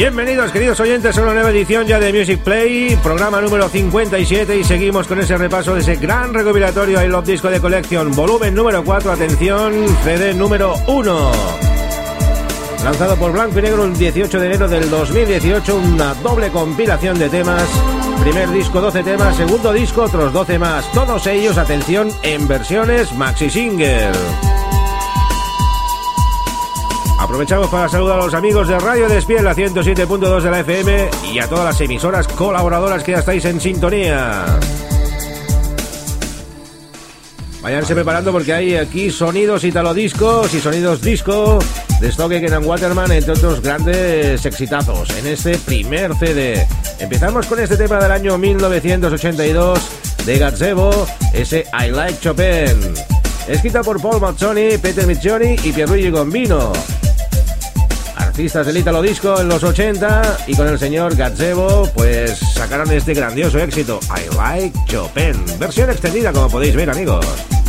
Bienvenidos queridos oyentes a una nueva edición ya de Music Play, programa número 57 y seguimos con ese repaso de ese gran recopilatorio I Love Disco de Collection, volumen número 4, atención, CD número 1. Lanzado por Blanco y Negro el 18 de enero del 2018, una doble compilación de temas. Primer disco 12 temas, segundo disco otros 12 más, todos ellos, atención, en versiones maxi single. Aprovechamos para saludar a los amigos de Radio Despiel, la 107.2 de la FM y a todas las emisoras colaboradoras que ya estáis en sintonía. Váyanse preparando porque hay aquí sonidos italodiscos y sonidos disco de Stoke and Waterman, entre otros grandes exitazos en este primer CD. Empezamos con este tema del año 1982 de Gazebo, ese I Like Chopin. Escrita por Paul Mazzoni, Peter Miccioni y Pierluigi Gombino artistas del Italo Disco en los 80 y con el señor Gazebo pues sacaron este grandioso éxito I Like Chopin, versión extendida como podéis ver amigos.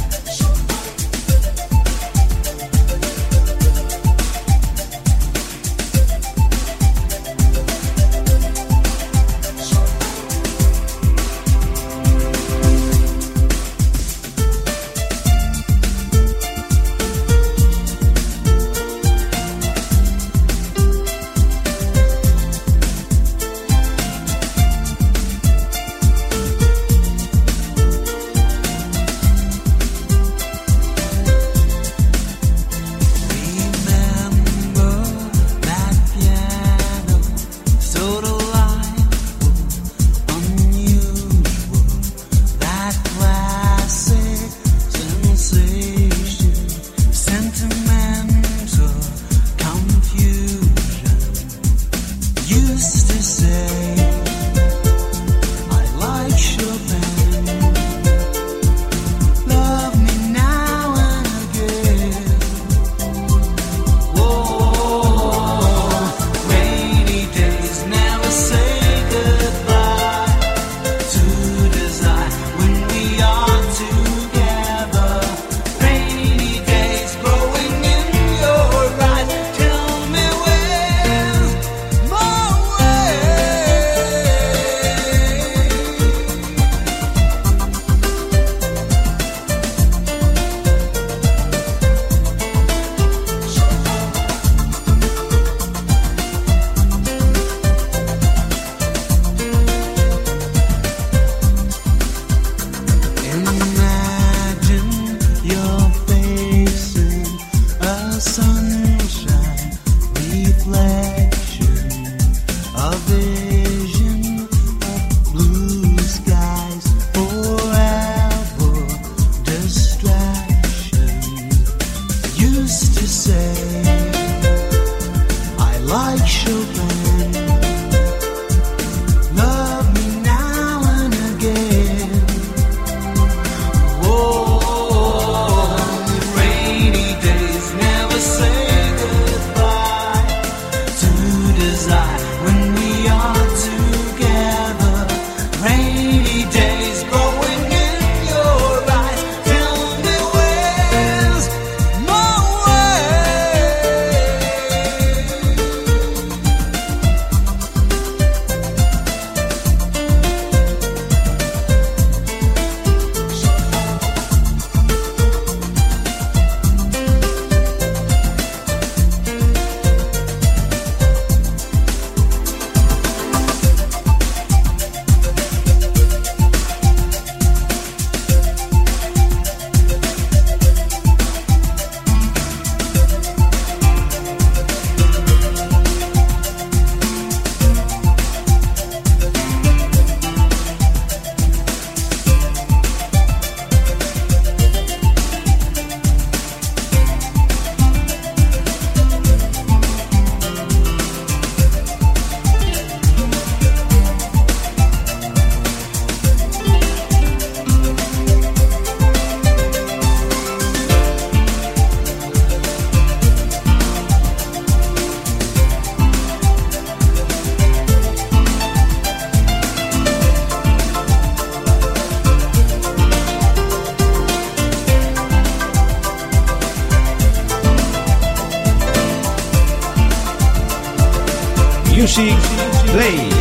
Music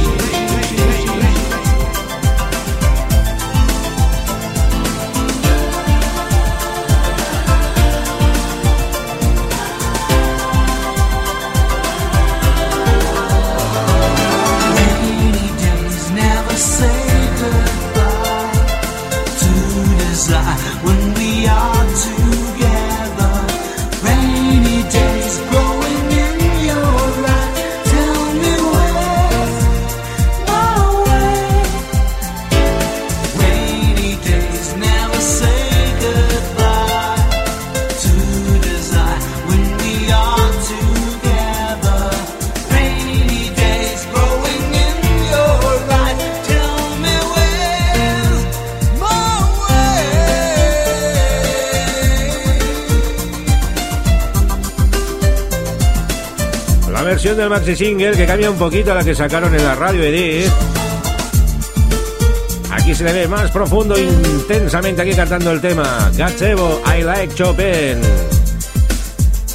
del maxi single que cambia un poquito a la que sacaron en la radio Edith. Aquí se le ve más profundo, intensamente aquí cantando el tema Gazebo, I Like Chopin.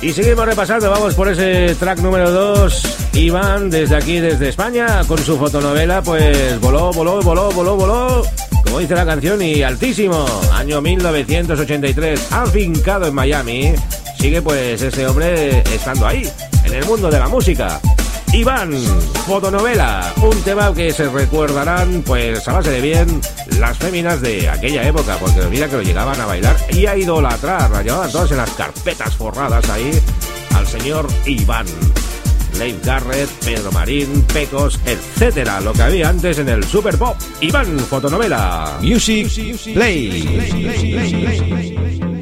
Y seguimos repasando, vamos por ese track número 2. Iván, desde aquí, desde España, con su fotonovela, pues voló, voló, voló, voló, voló, como dice la canción, y altísimo. Año 1983, afincado en Miami. Sigue pues ese hombre estando ahí, en el mundo de la música. Iván, fotonovela, un tema que se recordarán pues a base de bien las féminas de aquella época, porque mira que lo llegaban a bailar y a idolatrar, la llevaban todas en las carpetas forradas ahí al señor Iván. Leif Garrett, Pedro Marín, Pecos, etcétera, lo que había antes en el Super Pop. Iván, fotonovela. Music, play. Music Play.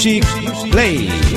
muziek play.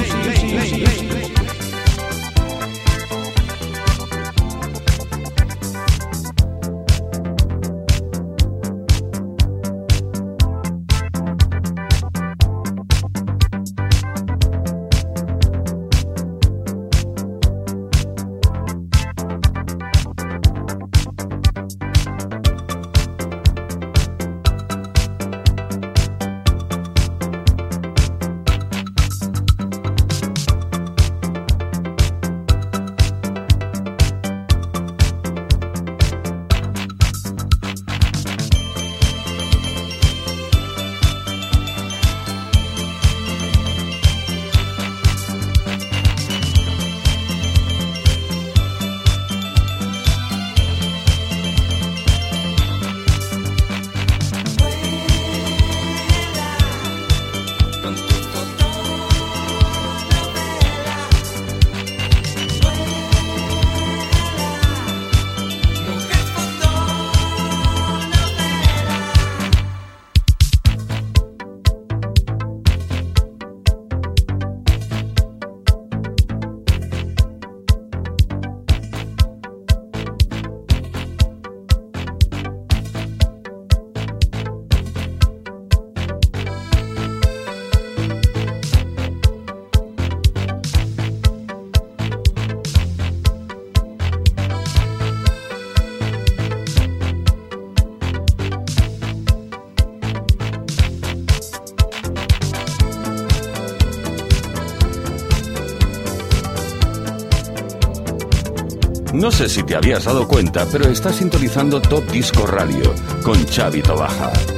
No sé si te habías dado cuenta, pero estás sintonizando Top Disco Radio con Xavi Tobaja.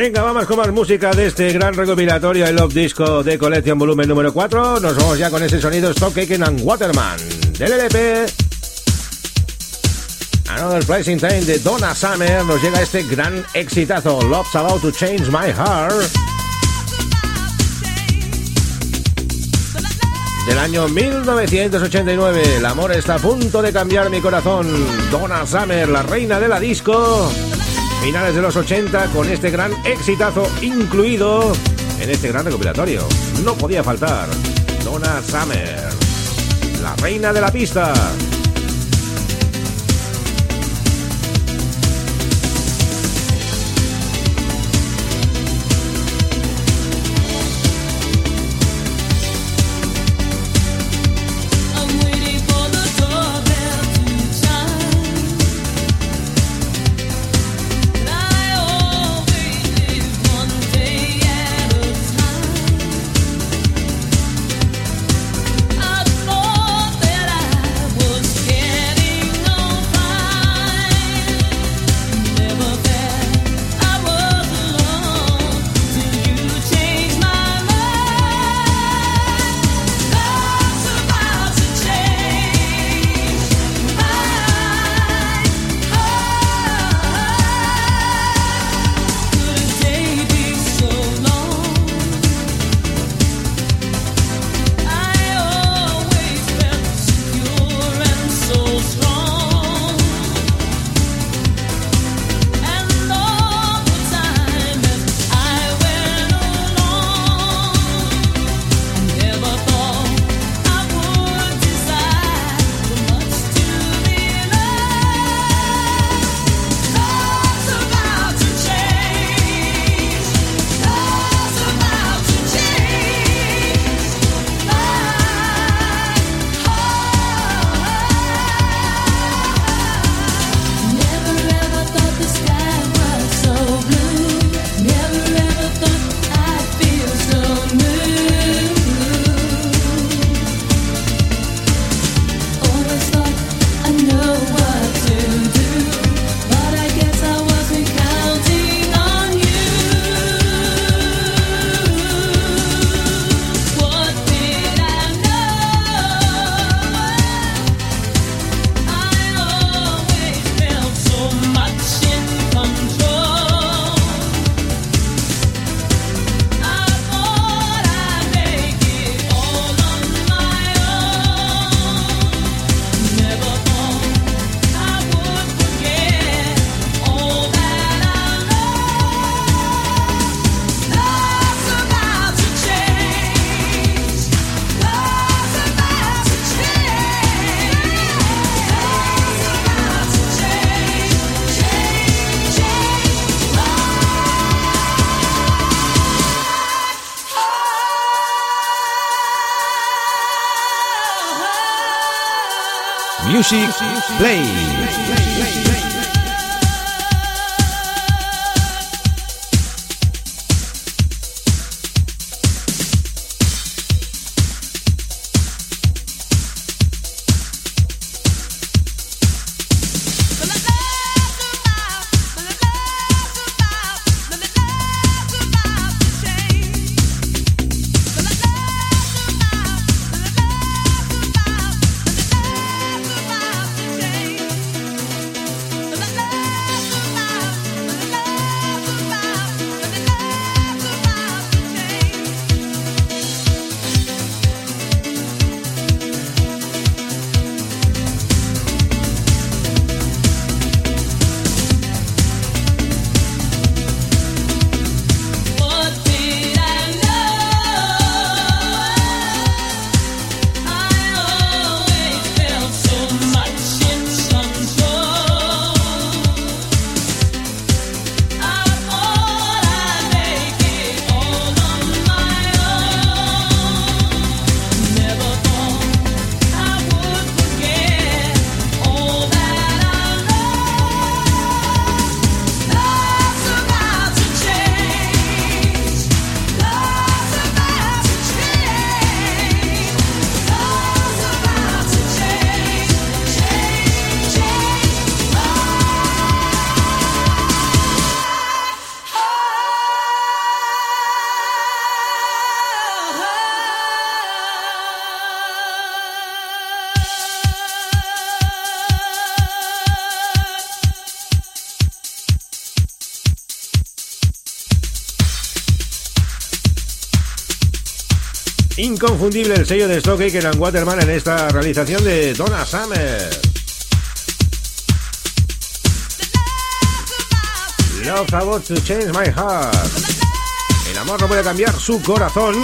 Venga, vamos con más música de este gran recopilatorio I Love Disco de Collection Volumen número 4. Nos vamos ya con ese sonido Stock Aitken and Waterman del LP. Another Place Time de Donna Summer nos llega este gran exitazo Love's About to Change My Heart. Del año 1989, el amor está a punto de cambiar mi corazón. Donna Summer, la reina de la disco finales de los 80 con este gran exitazo incluido en este gran recopilatorio. No podía faltar. Donna Summer, la reina de la pista. Music Play. Inconfundible el sello de Stock Aitken and Waterman en esta realización de Donna Summer. Love About to Change My Heart. El amor no puede cambiar su corazón.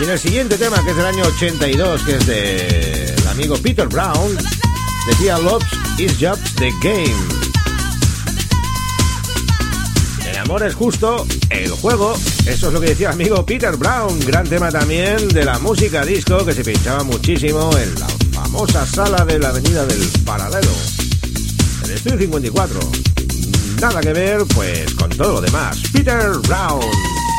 Y en el siguiente tema, que es del año 82, que es del amigo Peter Brown, decía Love is just the game. Es justo, el juego, eso es lo que decía amigo Peter Brown, gran tema también de la música disco que se pinchaba muchísimo en la famosa sala de la Avenida del Paralelo, el Estudio 54. Nada que ver, pues, con todo lo demás. Peter Brown.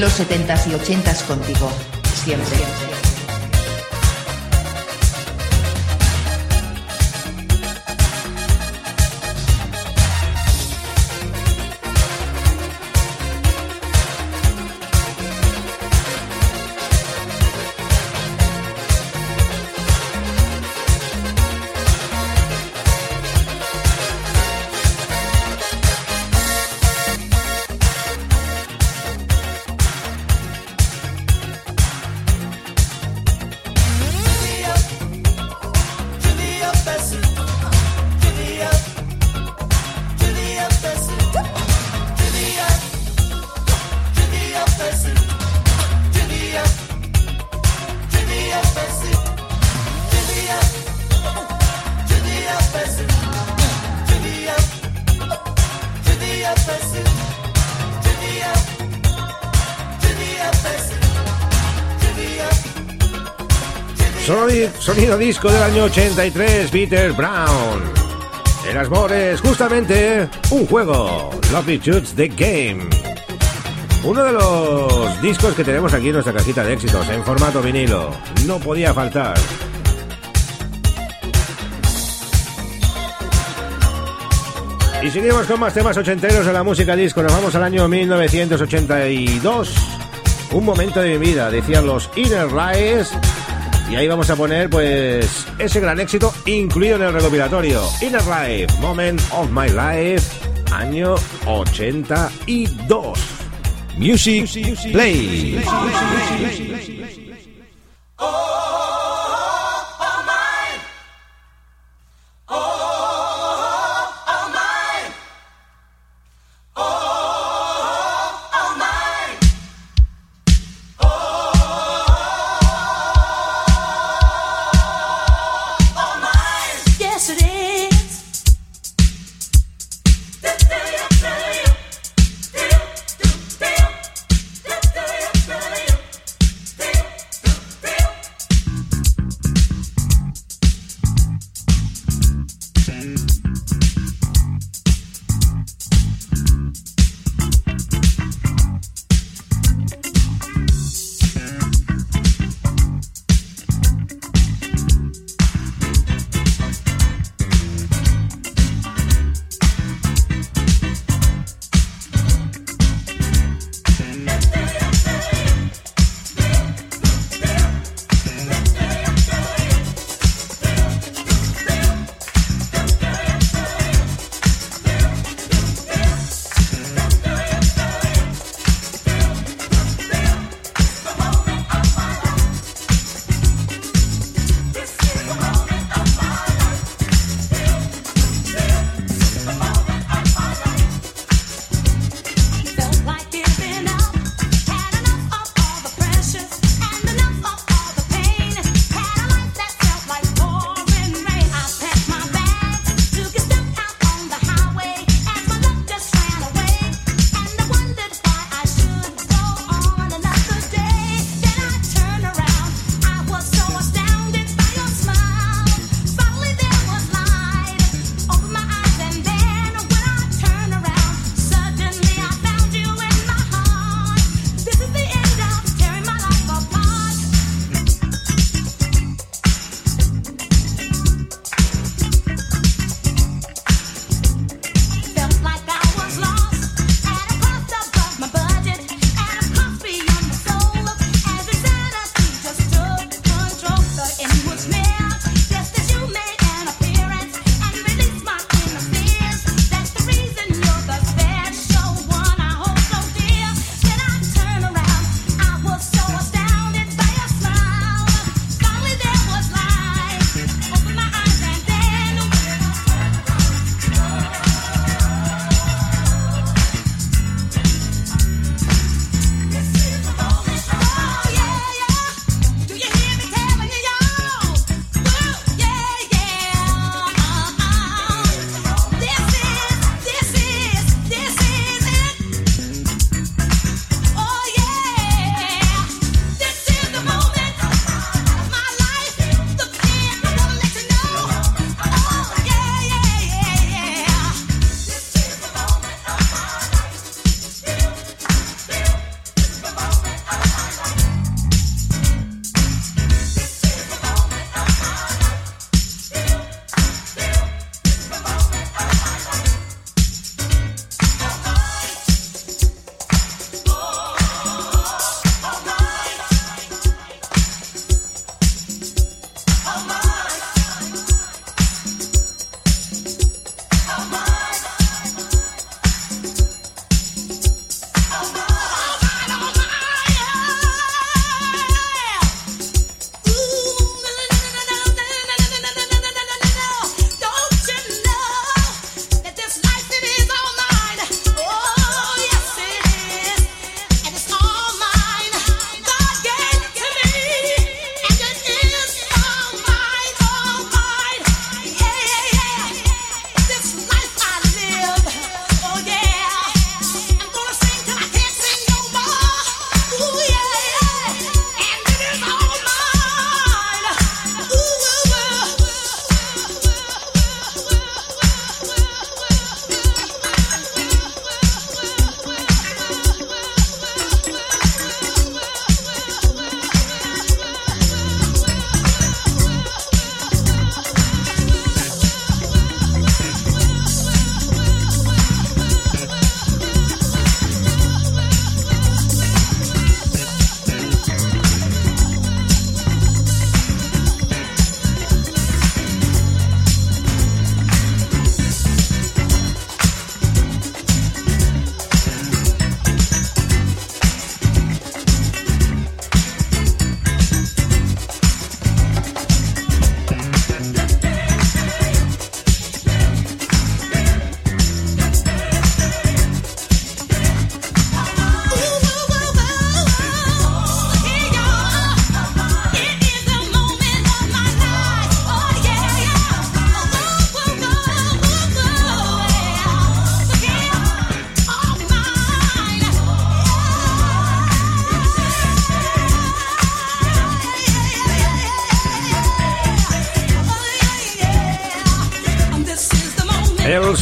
Los 70s y 80s contigo. Siempre. Sonido disco del año 83, Peter Brown. En las Mores, justamente, un juego, Shoots The Game. Uno de los discos que tenemos aquí en nuestra cajita de éxitos, en formato vinilo. No podía faltar. Y seguimos con más temas ochenteros de la música disco. Nos vamos al año 1982. Un momento de mi vida, decían los Inner Rise y ahí vamos a poner pues ese gran éxito incluido en el recopilatorio. Inner Life, Moment of My Life, año 82. Music, Play. El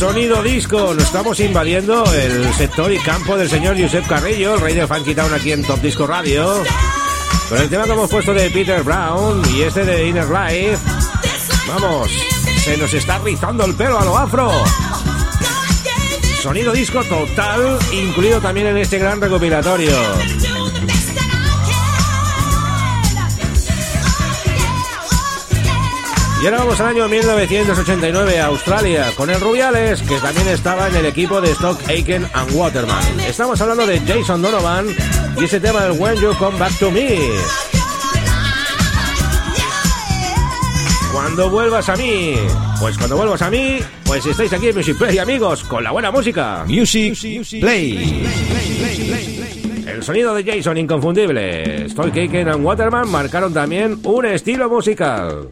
sonido disco, lo estamos invadiendo el sector y campo del señor Josep Carrillo, el rey del Funky Town aquí en Top Disco Radio. Con el tema que hemos puesto de Peter Brown y este de Inner Life. Vamos, se nos está rizando el pelo a lo afro. Sonido disco total, incluido también en este gran recopilatorio. Y ahora vamos al año 1989 a Australia con el Rubiales, que también estaba en el equipo de Stock Aiken and Waterman. Estamos hablando de Jason Donovan y ese tema del When You Come Back to Me. Cuando vuelvas a mí, pues cuando vuelvas a mí, pues estáis aquí en Music Play, amigos, con la buena música. Music Play. El sonido de Jason inconfundible. Stock Aiken and Waterman marcaron también un estilo musical.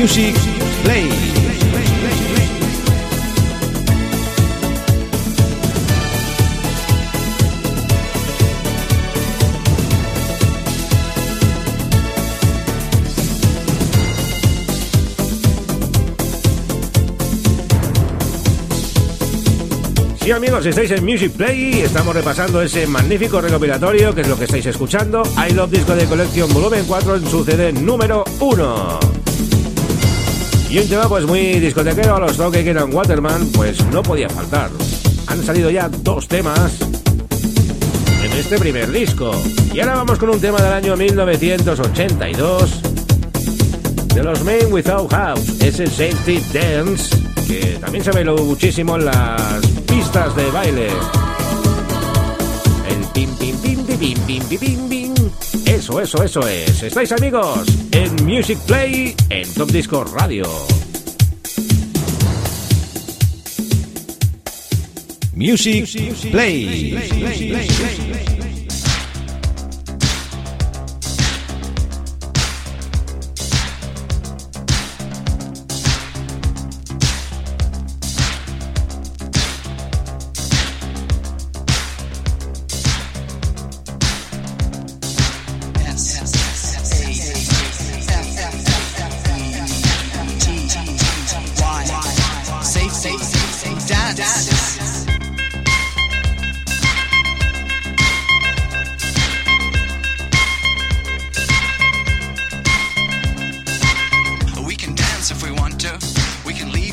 Music Play. Sí amigos, estáis en Music Play estamos repasando ese magnífico recopilatorio que es lo que estáis escuchando, I Love Disco de Collection Volumen 4 en su CD número 1. Y un tema pues muy discotequero a los Donkey Kong Waterman, pues no podía faltar. Han salido ya dos temas en este primer disco. Y ahora vamos con un tema del año 1982 de los Men Without House. Es el Safety Dance, que también se bailó muchísimo en las pistas de baile. El pim pim pim pim pim pim pim. Eso, eso, eso es. Estáis amigos en Music Play en Top Disco Radio. Music Play.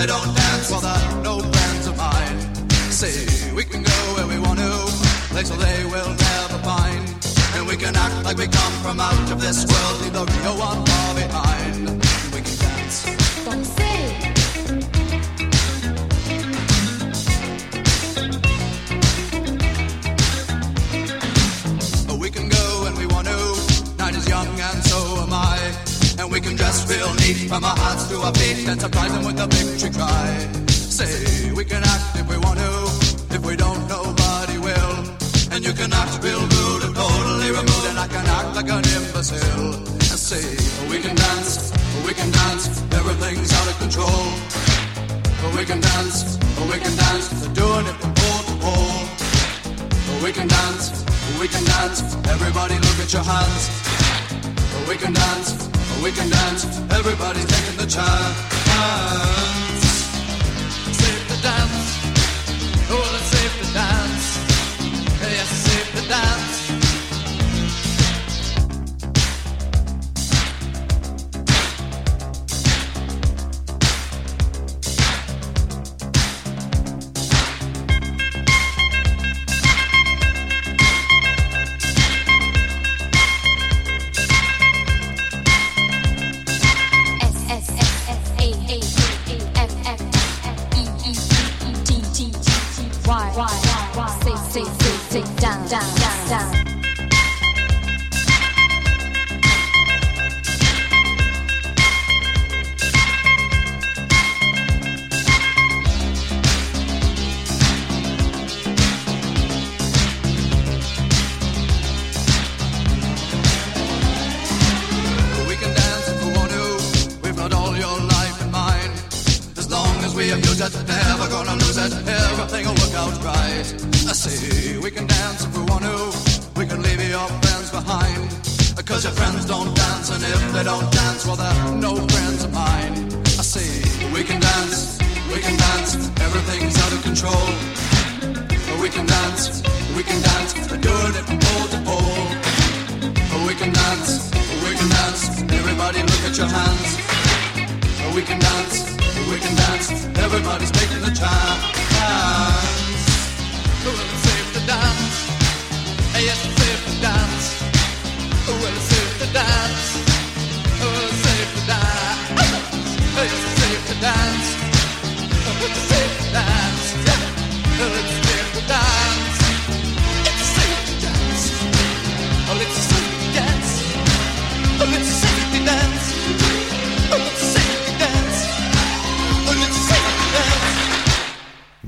they don't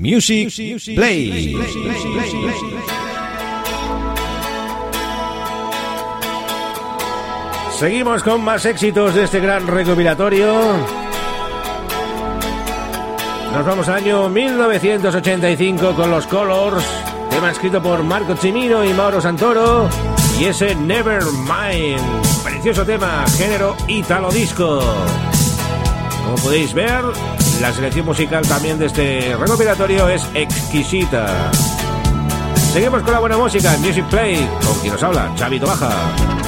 Music Play. Seguimos con más éxitos de este gran recopilatorio. Nos vamos al año 1985 con los Colors, tema escrito por Marco Cimino y Mauro Santoro, y ese Nevermind, precioso tema, género italo disco. Como podéis ver, la selección musical también de este recopilatorio es exquisita. Seguimos con la buena música en Music Play, con quien nos habla, Chavito Baja.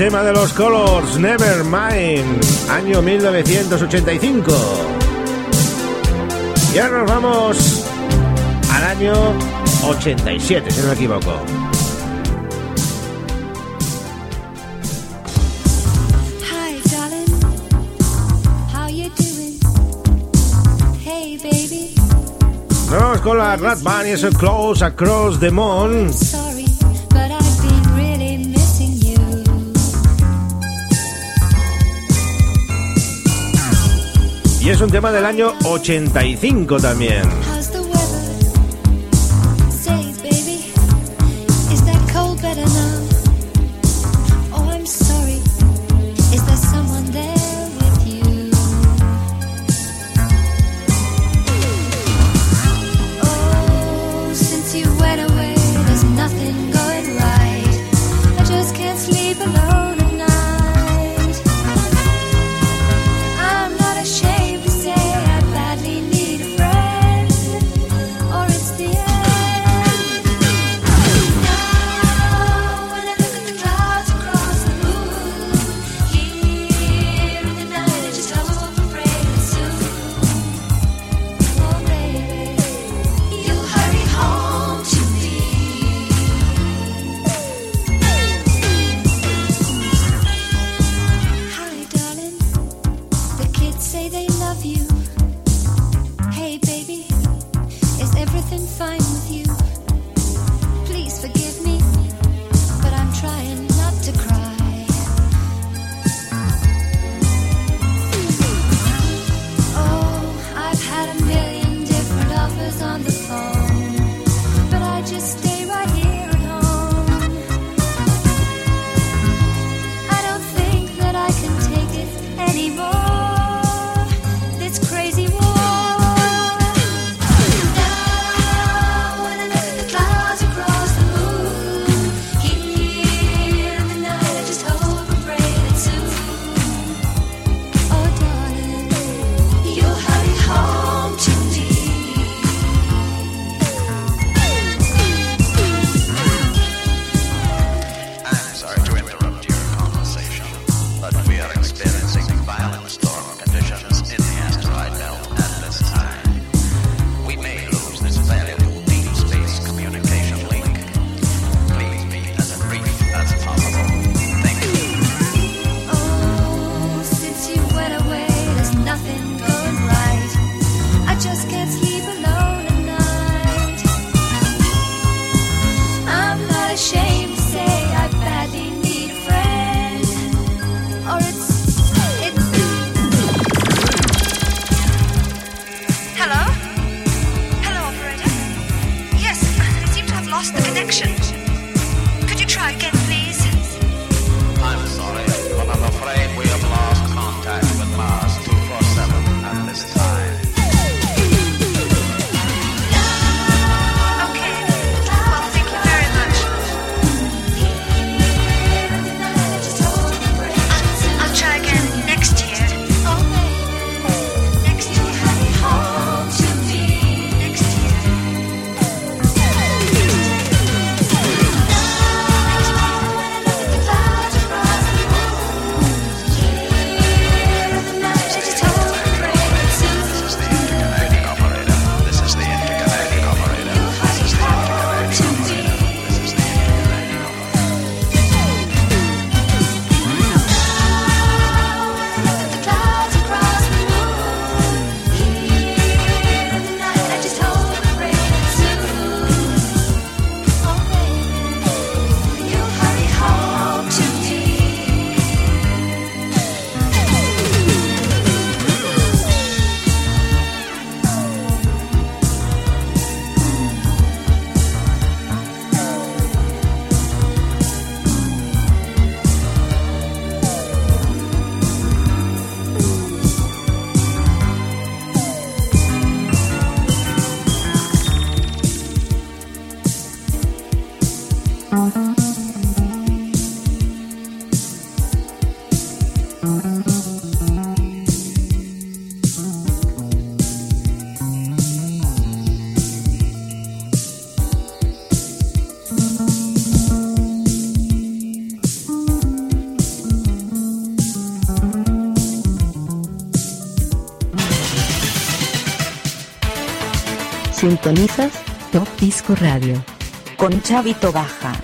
tema de los Colors, Nevermind, año 1985. Y ahora nos vamos al año 87, si no me equivoco. Nos vamos con la Rat Bunny, eso Close Across the Moon. Es un tema del año 85 también. Sintonizas Top Disco Radio. Con Chavito Baja.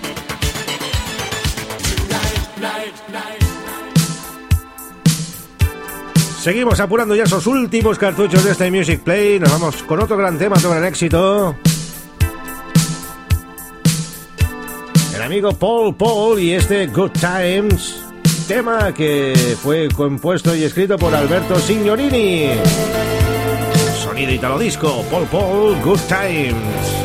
Seguimos apurando ya esos últimos cartuchos de este Music Play. Nos vamos con otro gran tema, otro gran éxito. El amigo Paul Paul y este Good Times. Tema que fue compuesto y escrito por Alberto Signorini. Sonido italo disco. Paul Paul, Good Times.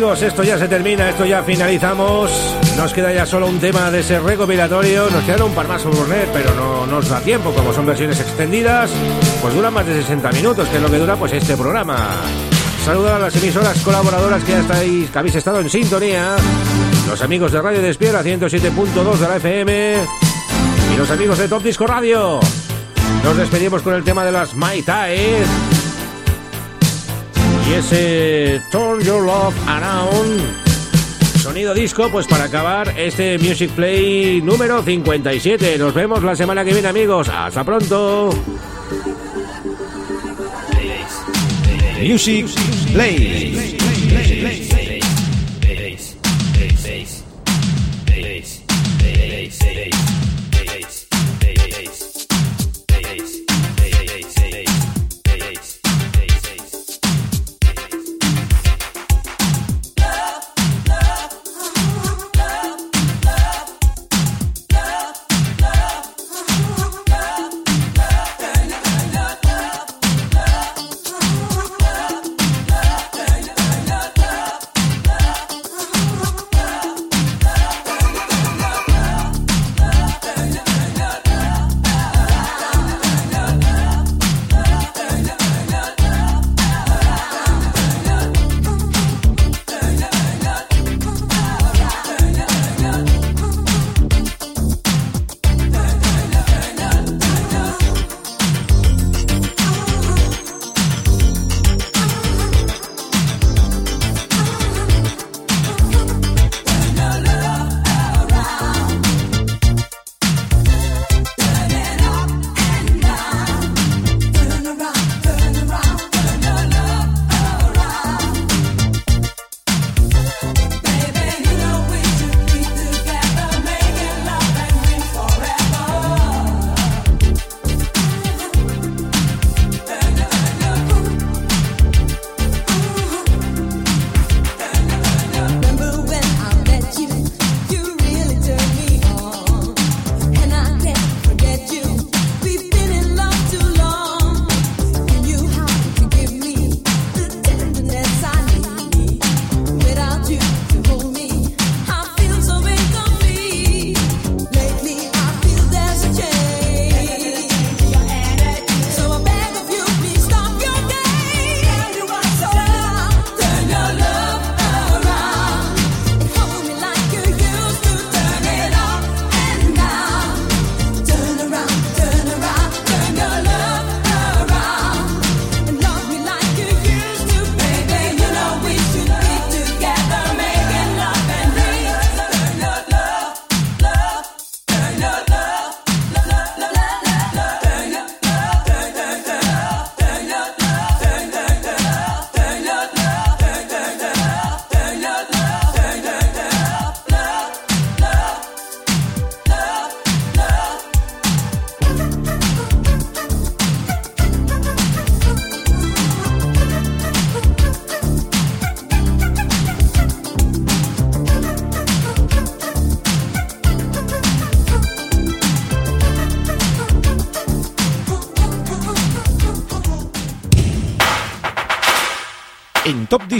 Amigos, esto ya se termina, esto ya finalizamos. Nos queda ya solo un tema de ese recopilatorio. Nos quedan un par más poner, pero no nos da tiempo. Como son versiones extendidas, pues duran más de 60 minutos, que es lo que dura pues este programa. Saludar a las emisoras colaboradoras que ya estáis, que habéis estado en sintonía. Los amigos de Radio Despiera 107.2 de la FM. Y los amigos de Top Disco Radio. Nos despedimos con el tema de las Mai Tai. Ese Turn Your Love Around. Sonido disco, pues para acabar este Music Play número 57. Nos vemos la semana que viene, amigos. Hasta pronto. Music Play.